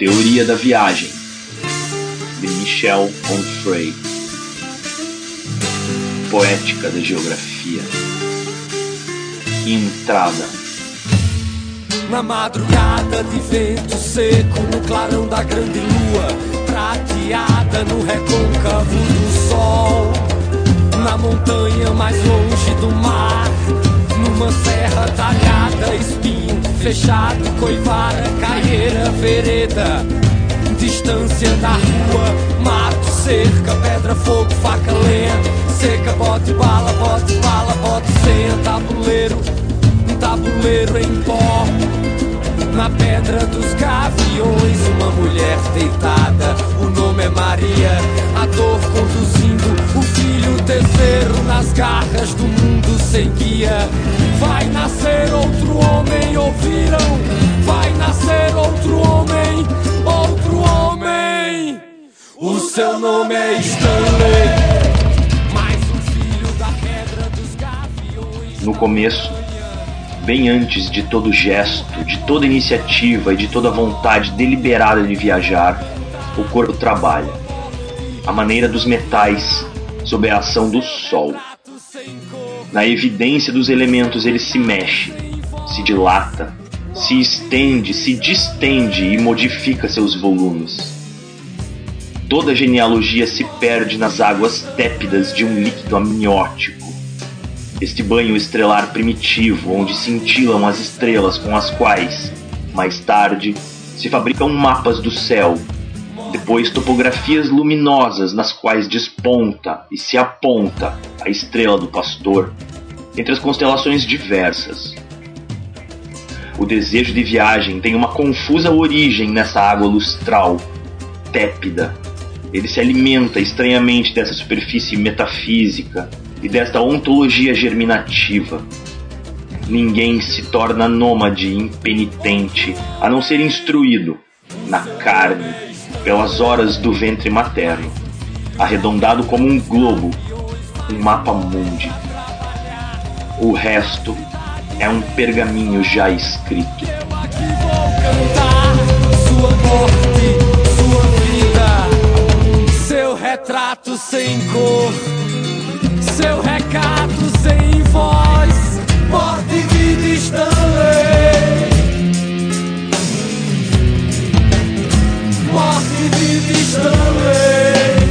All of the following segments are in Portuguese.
Teoria da Viagem, de Michel Onfray. Poética da Geografia. Entrada. Na madrugada de vento seco, no clarão da grande lua, prateada no recôncavo do sol. Na montanha mais longe do mar, numa serra talhada, espinho fechado, coivara, caieira, vereda. Distância da rua, mato, cerca, pedra, fogo, faca, lenha, seca, bote, bala, bote, bala, bote, senha, tabuleiro, um tabuleiro em pó. Na pedra dos gaviões, uma mulher deitada. O nome é Maria, a dor conduzindo o filho terceiro nas garras do mundo sem guia. Vai nascer outro homem, ouviram? Vai nascer outro homem, outro homem. O seu nome é Stanley. No começo, bem antes de todo gesto, de toda iniciativa e de toda vontade deliberada de viajar, o corpo trabalha. A maneira dos metais, sob a ação do sol. Na evidência dos elementos ele se mexe, se dilata, se estende, se distende e modifica seus volumes. Toda genealogia se perde nas águas tépidas de um líquido amniótico. Este banho estrelar primitivo, onde cintilam as estrelas com as quais, mais tarde, se fabricam mapas do céu, depois topografias luminosas nas quais desponta e se aponta a estrela do pastor entre as constelações diversas. O desejo de viagem tem uma confusa origem nessa água lustral, tépida. Ele se alimenta estranhamente dessa superfície metafísica e desta ontologia germinativa. Ninguém se torna nômade impenitente a não ser instruído, na carne, pelas horas do ventre materno, arredondado como um globo, um mapa mundi. O resto é um pergaminho já escrito. Morte, sua vida, seu retrato sem cor, seu recado sem voz, morte e vida Stanley. Morte e vida Stanley.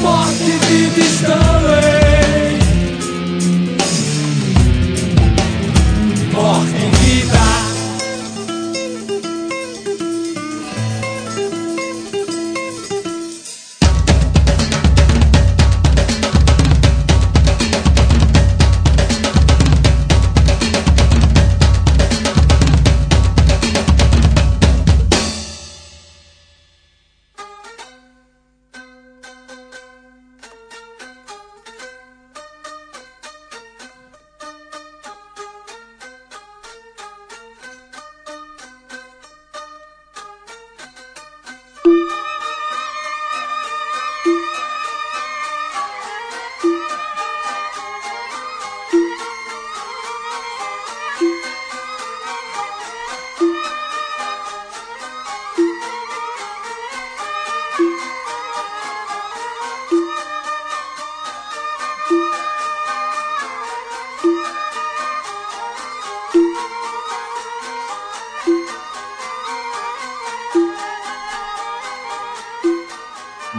Morte e vida Stanley.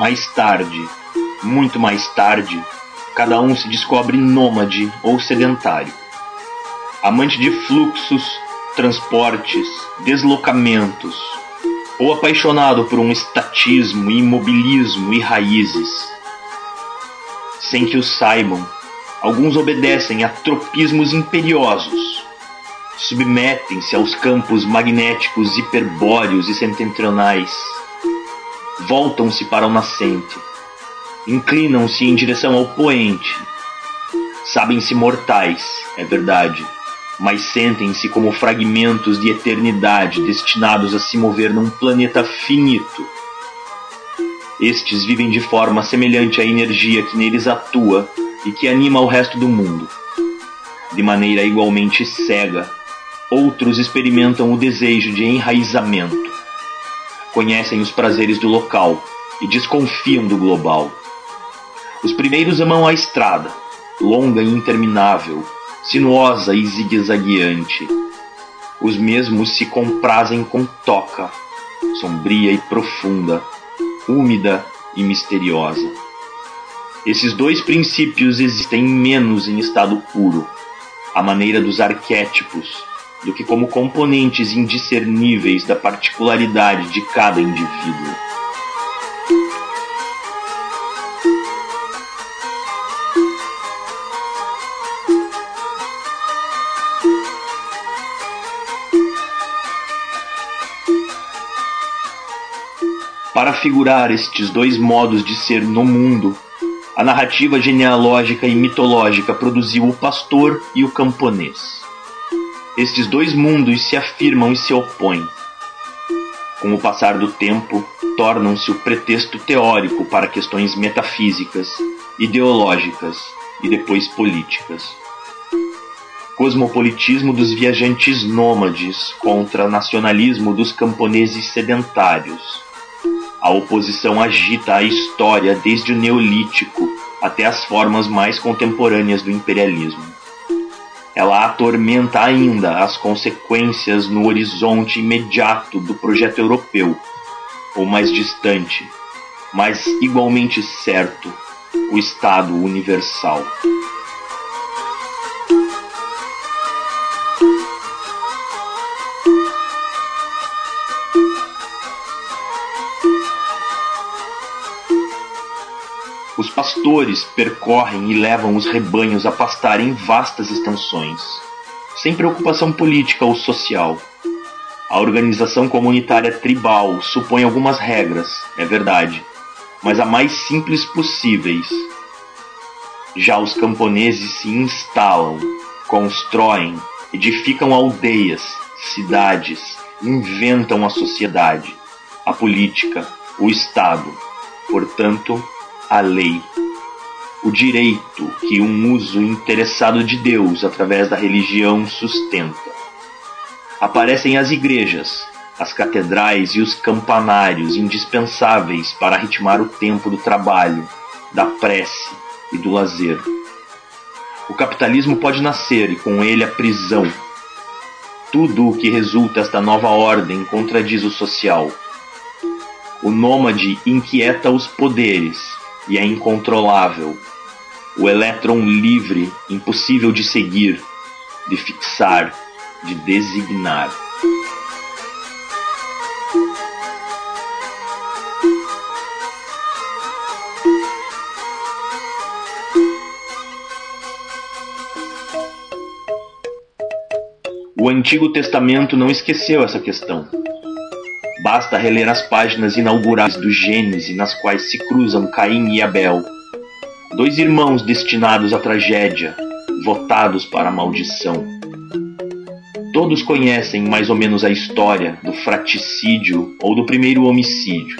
Mais tarde, muito mais tarde, cada um se descobre nômade ou sedentário. Amante de fluxos, transportes, deslocamentos, ou apaixonado por um estatismo, imobilismo e raízes. Sem que o saibam, alguns obedecem a tropismos imperiosos, submetem-se aos campos magnéticos hiperbóreos e setentrionais voltam-se para o nascente, inclinam-se em direção ao poente. Sabem-se mortais, é verdade, mas sentem-se como fragmentos de eternidade destinados a se mover num planeta finito. Estes vivem de forma semelhante à energia que neles atua e que anima o resto do mundo, de maneira igualmente cega, Outros experimentam o desejo de enraizamento. Conhecem os prazeres do local e desconfiam do global. Os primeiros amam a estrada, longa e interminável, sinuosa e zigue-zagueante. Os mesmos se comprazem com toca, sombria e profunda, úmida e misteriosa. Esses dois princípios existem menos em estado puro, à maneira dos arquétipos, do que como componentes indiscerníveis da particularidade de cada indivíduo. Para figurar estes dois modos de ser no mundo, a narrativa genealógica e mitológica produziu o pastor e o camponês. Estes dois mundos se afirmam e se opõem. Com o passar do tempo, tornam-se o pretexto teórico para questões metafísicas, ideológicas e depois políticas. Cosmopolitismo dos viajantes nômades contra nacionalismo dos camponeses sedentários a oposição agita a história desde o Neolítico até as formas mais contemporâneas do imperialismo. Ela atormenta ainda as consequências no horizonte imediato do projeto europeu, ou mais distante, mas igualmente certo, o Estado Universal. Pastores percorrem e levam os rebanhos a pastar em vastas extensões, sem preocupação política ou social. A organização comunitária tribal supõe algumas regras, é verdade, mas a mais simples possíveis. Já os camponeses se instalam, constroem, edificam aldeias, cidades, inventam a sociedade, a política, o Estado. Portanto, a lei, o direito que um uso interessado de Deus através da religião sustenta. Aparecem as igrejas, as catedrais e os campanários indispensáveis para ritmar o tempo do trabalho, da prece e do lazer. O capitalismo pode nascer e com ele a prisão. Tudo o que resulta esta nova ordem contradiz o social. O nômade inquieta os poderes e é incontrolável. O elétron livre, impossível de seguir, de fixar, de designar. O Antigo Testamento não esqueceu essa questão. Basta reler as páginas inaugurais do Gênesis nas quais se cruzam Caim e Abel, dois irmãos destinados à tragédia, votados para a maldição. Todos conhecem mais ou menos a história do fraticídio ou do primeiro homicídio.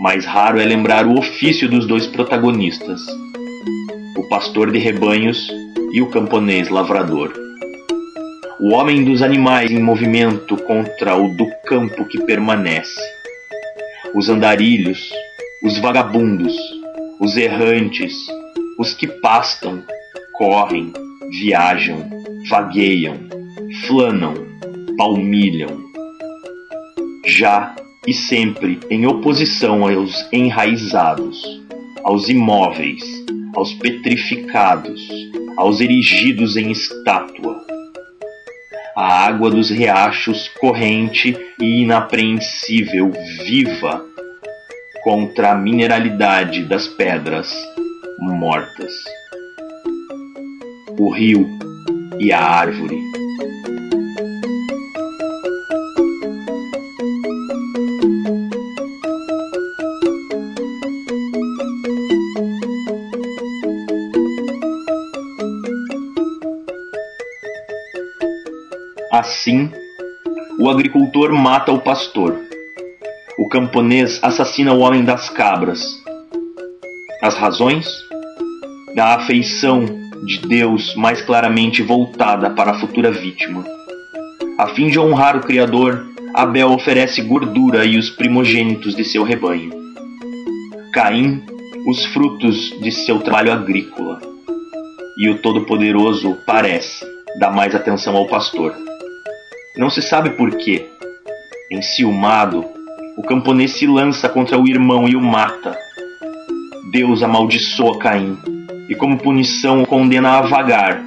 Mais raro é lembrar o ofício dos dois protagonistas, o pastor de rebanhos e o camponês lavrador o homem dos animais em movimento contra o do campo que permanece. Os andarilhos, os vagabundos, os errantes, os que pastam, correm, viajam, vagueiam, flanam, palmilham. Já e sempre em oposição aos enraizados, aos imóveis, aos petrificados, aos erigidos em estátua, a água dos riachos corrente e inapreensível, viva, contra a mineralidade das pedras mortas. O rio e a árvore. Agricultor mata o pastor. O camponês assassina o homem das cabras. As razões? Da afeição de Deus mais claramente voltada para a futura vítima, A fim de honrar o Criador, Abel oferece gordura e os primogênitos de seu rebanho. Caim, os frutos de seu trabalho agrícola. E o Todo-Poderoso parece dar mais atenção ao pastor. Não se sabe por quê. Enciumado, o camponês se lança contra o irmão e o mata. Deus amaldiçoa Caim e, como punição, o condena a vagar,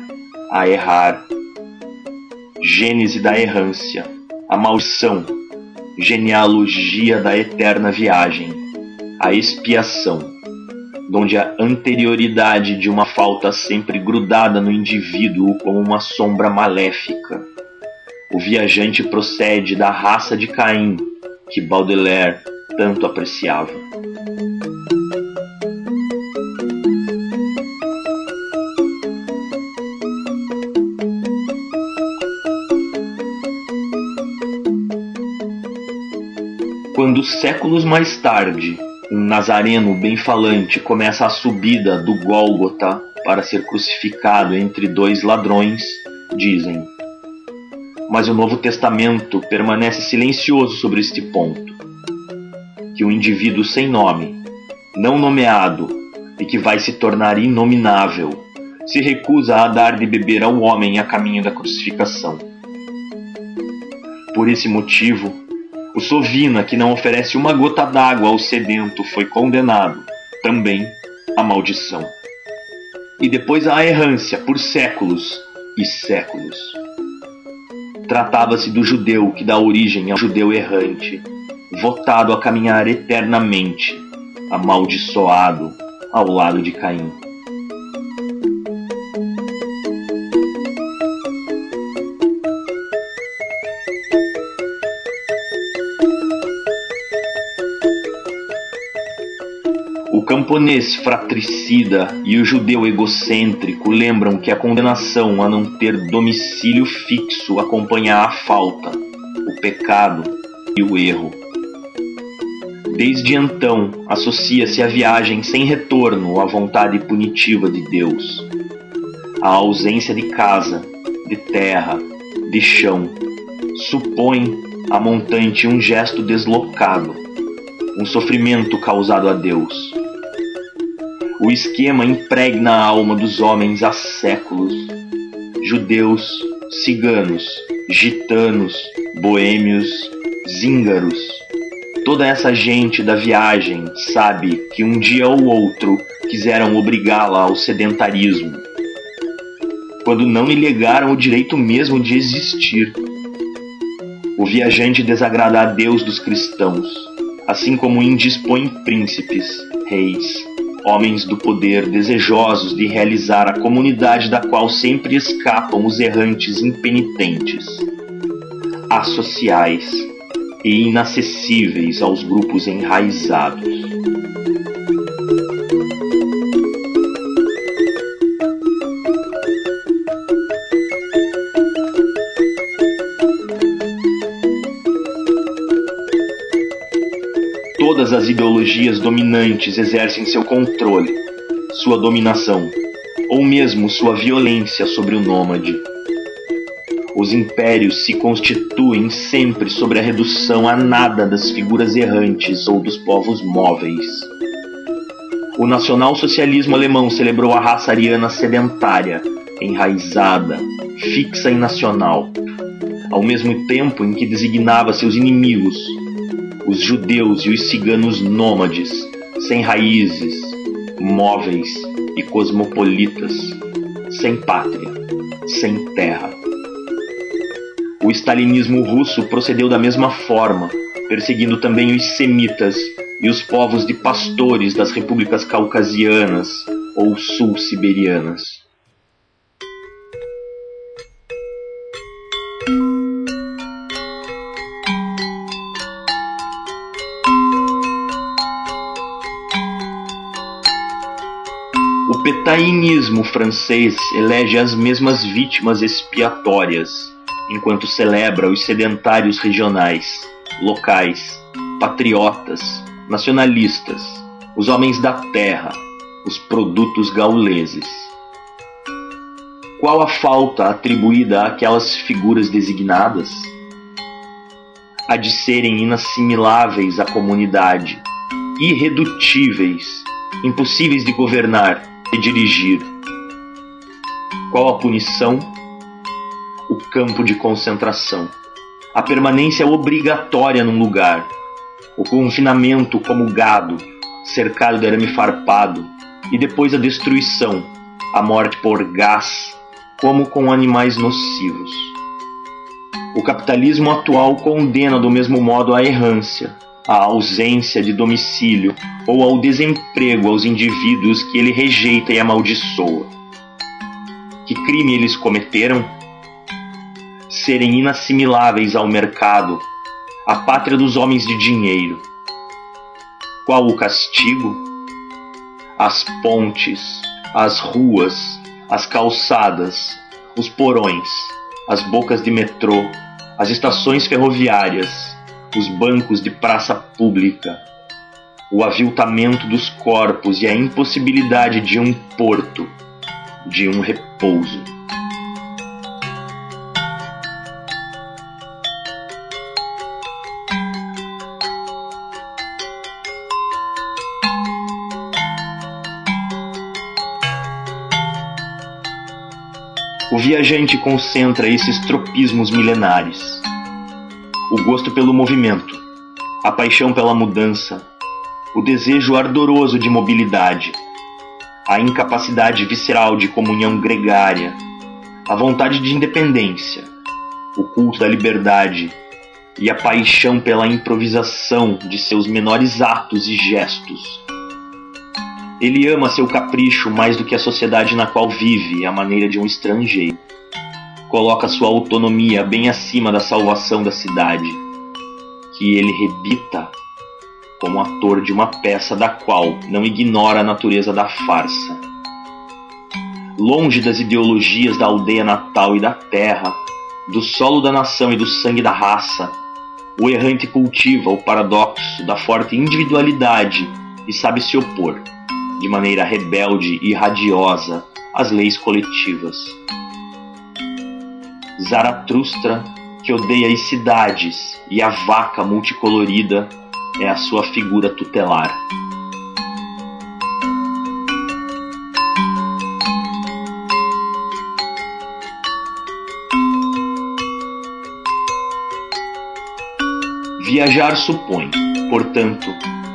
a errar. Gênese da errância, a maldição, genealogia da eterna viagem, a expiação, donde a anterioridade de uma falta sempre grudada no indivíduo como uma sombra maléfica. O viajante procede da raça de Caim, que Baudelaire tanto apreciava. Quando séculos mais tarde um nazareno bem-falante começa a subida do Gólgota para ser crucificado entre dois ladrões, dizem: Mas o Novo Testamento permanece silencioso sobre este ponto. Que o indivíduo sem nome, não nomeado e que vai se tornar inominável, se recusa a dar de beber ao homem a caminho da crucificação. Por esse motivo, o Sovina, que não oferece uma gota d'água ao sedento, foi condenado, também, à maldição. E depois à errância por séculos e séculos. Tratava-se do judeu que dá origem ao judeu errante, votado a caminhar eternamente, amaldiçoado ao lado de Caim. Camponês fratricida e o judeu egocêntrico lembram que a condenação a não ter domicílio fixo acompanha a falta, o pecado e o erro. Desde então, associa-se a viagem sem retorno à vontade punitiva de Deus. A ausência de casa, de terra, de chão, supõe a montante um gesto deslocado, um sofrimento causado a Deus o esquema impregna a alma dos homens há séculos. Judeus, ciganos, gitanos, boêmios, zíngaros. Toda essa gente da viagem sabe que um dia ou outro quiseram obrigá-la ao sedentarismo, quando não lhe legaram o direito mesmo de existir. O viajante desagrada a Deus dos cristãos, assim como indispõe príncipes, reis, homens do poder desejosos de realizar a comunidade da qual sempre escapam os errantes impenitentes, associais e inacessíveis aos grupos enraizados. Ideologias dominantes exercem seu controle, sua dominação, ou mesmo sua violência sobre o nômade. Os impérios se constituem sempre sobre a redução a nada das figuras errantes ou dos povos móveis. O nacional-socialismo alemão celebrou a raça ariana sedentária, enraizada, fixa e nacional, ao mesmo tempo em que designava seus inimigos, os judeus e os ciganos nômades, sem raízes, móveis e cosmopolitas, sem pátria, sem terra. O stalinismo russo procedeu da mesma forma, perseguindo também os semitas e os povos de pastores das repúblicas caucasianas ou sul-siberianas. Petainismo francês elege as mesmas vítimas expiatórias, enquanto celebra os sedentários regionais, locais, patriotas, nacionalistas, os homens da terra, os produtos gauleses. Qual a falta atribuída àquelas figuras designadas? A de serem inassimiláveis à comunidade, irredutíveis, impossíveis de governar e dirigir. Qual a punição? O campo de concentração. A permanência obrigatória num lugar. O confinamento como gado, cercado de arame farpado. E depois a destruição, a morte por gás, como com animais nocivos. O capitalismo atual condena do mesmo modo a errância, a ausência de domicílio ou ao desemprego aos indivíduos que ele rejeita e amaldiçoa. Que crime eles cometeram? Serem inassimiláveis ao mercado, a pátria dos homens de dinheiro. Qual o castigo? As pontes, as ruas, as calçadas, os porões, as bocas de metrô, as estações ferroviárias, os bancos de praça pública, o aviltamento dos corpos e a impossibilidade de um porto, de um repouso. O viajante concentra esses tropismos milenares. O gosto pelo movimento, a paixão pela mudança, o desejo ardoroso de mobilidade, a incapacidade visceral de comunhão gregária, a vontade de independência, o culto da liberdade e a paixão pela improvisação de seus menores atos e gestos ele ama seu capricho mais do que a sociedade na qual vive, à maneira de um estrangeiro. Coloca sua autonomia bem acima da salvação da cidade, que ele rebita como ator de uma peça da qual não ignora a natureza da farsa. Longe das ideologias da aldeia natal e da terra, do solo da nação e do sangue da raça, o errante cultiva o paradoxo da forte individualidade e sabe se opor de maneira rebelde e radiosa às leis coletivas. Zaratustra, que odeia as cidades e a vaca multicolorida, é a sua figura tutelar. Viajar supõe, portanto,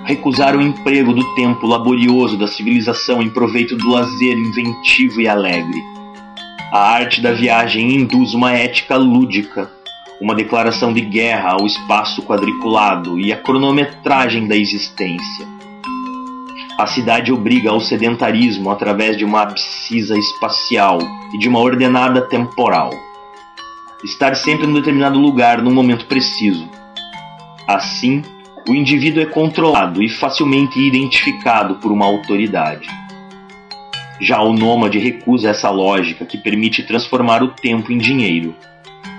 recusar o emprego do tempo laborioso da civilização em proveito do lazer inventivo e alegre. A arte da viagem induz uma ética lúdica, uma declaração de guerra ao espaço quadriculado e a cronometragem da existência. A cidade obriga ao sedentarismo através de uma abscisa espacial e de uma ordenada temporal. Estar sempre em determinado lugar num momento preciso. Assim, o indivíduo é controlado e facilmente identificado por uma autoridade. Já o nômade recusa essa lógica que permite transformar o tempo em dinheiro.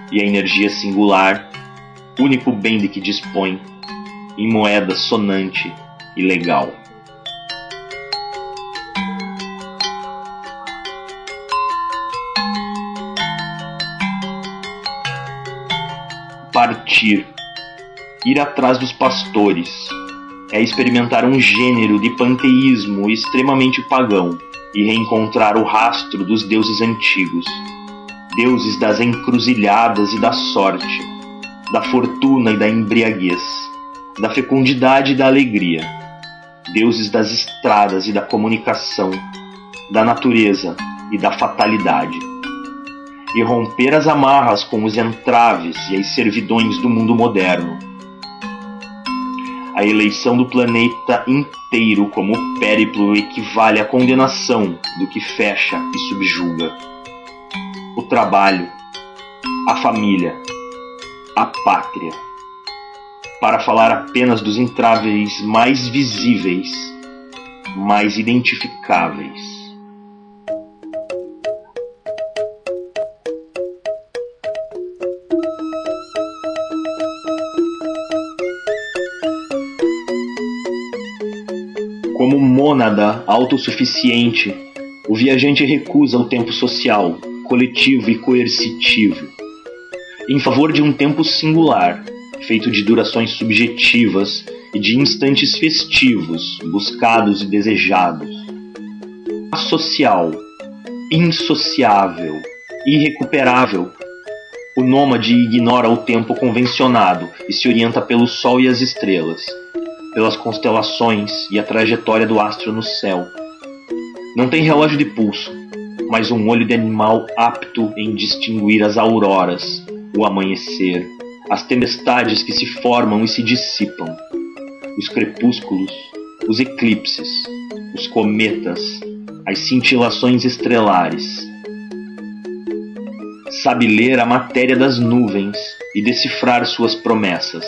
E a energia singular, único bem de que dispõe, em moeda sonante e legal. Partir. Ir atrás dos pastores, é experimentar um gênero de panteísmo extremamente pagão e reencontrar o rastro dos deuses antigos, deuses das encruzilhadas e da sorte, da fortuna e da embriaguez, da fecundidade e da alegria, deuses das estradas e da comunicação, da natureza e da fatalidade. E romper as amarras com os entraves e as servidões do mundo moderno a eleição do planeta inteiro como périplo equivale à condenação do que fecha e subjuga. O trabalho, a família, a pátria. Para falar apenas dos entraves mais visíveis, mais identificáveis. Mônada autossuficiente, o viajante recusa o tempo social, coletivo e coercitivo, em favor de um tempo singular, feito de durações subjetivas e de instantes festivos, buscados e desejados. Social, insociável, irrecuperável. O nômade ignora o tempo convencionado e se orienta pelo sol e as estrelas, pelas constelações e a trajetória do astro no céu. Não tem relógio de pulso, mas um olho de animal apto em distinguir as auroras, o amanhecer, as tempestades que se formam e se dissipam, os crepúsculos, os eclipses, os cometas, as cintilações estrelares. Sabe ler a matéria das nuvens e decifrar suas promessas.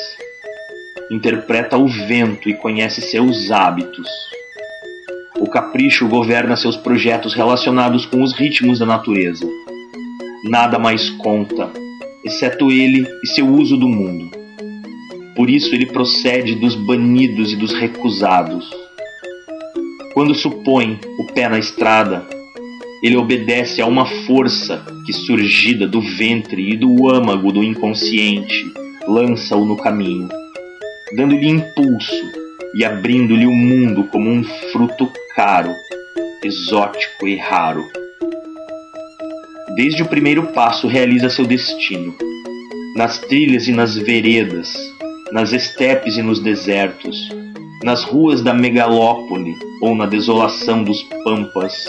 Interpreta o vento e conhece seus hábitos. O capricho governa seus projetos relacionados com os ritmos da natureza. Nada mais conta exceto ele e seu uso do mundo. Por isso ele procede dos banidos e dos recusados. Quando supõe o pé na estrada, ele obedece a uma força que, surgida do ventre e do âmago do inconsciente, lança-o no caminho, dando-lhe impulso e abrindo-lhe o mundo como um fruto caro, exótico e raro. Desde o primeiro passo realiza seu destino. Nas trilhas e nas veredas, nas estepes e nos desertos, nas ruas da megalópole ou na desolação dos pampas,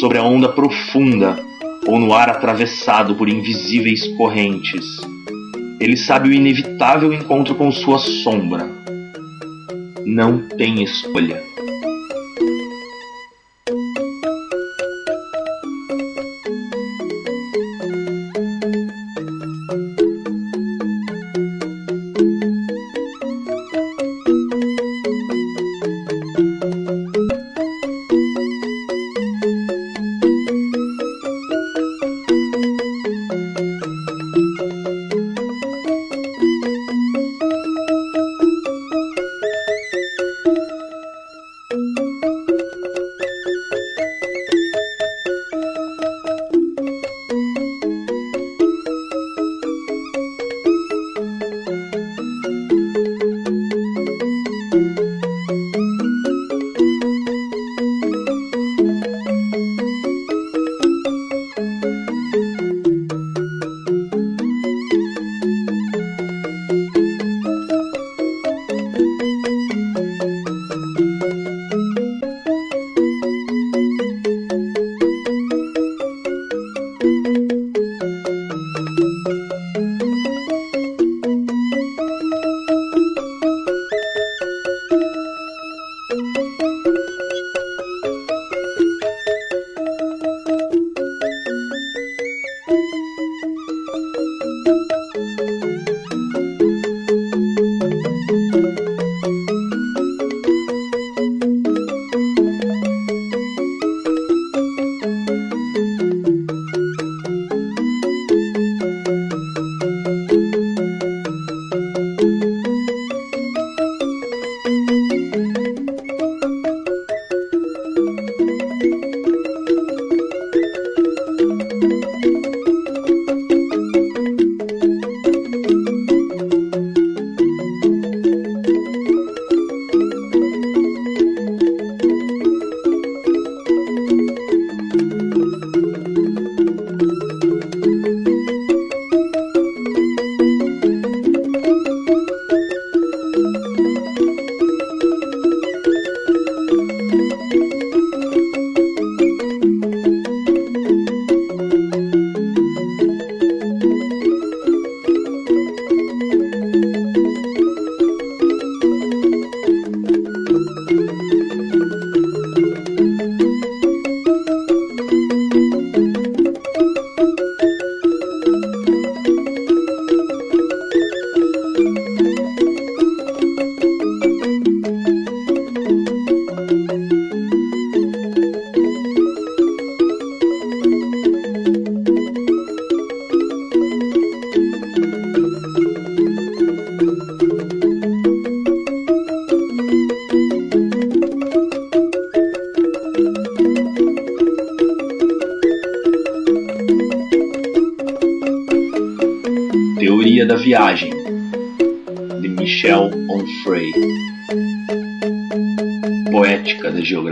sobre a onda profunda ou no ar atravessado por invisíveis correntes. Ele sabe o inevitável encontro com sua sombra. Não tem escolha. Michel